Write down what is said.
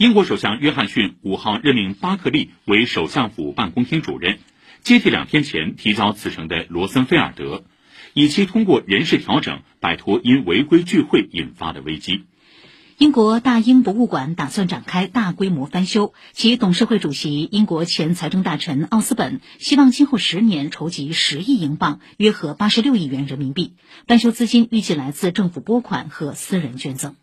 英国首相约翰逊五号任命巴克利为首相府办公厅主任。接替两天前提交辞呈的罗森菲尔德以期通过人事调整摆脱因违规聚会引发的危机。英国大英博物馆打算展开大规模翻修其董事会主席英国前财政大臣奥斯本希望今后十年筹集十亿英镑约合八十六亿元人民币。翻修资金预计来自政府拨款和私人捐赠。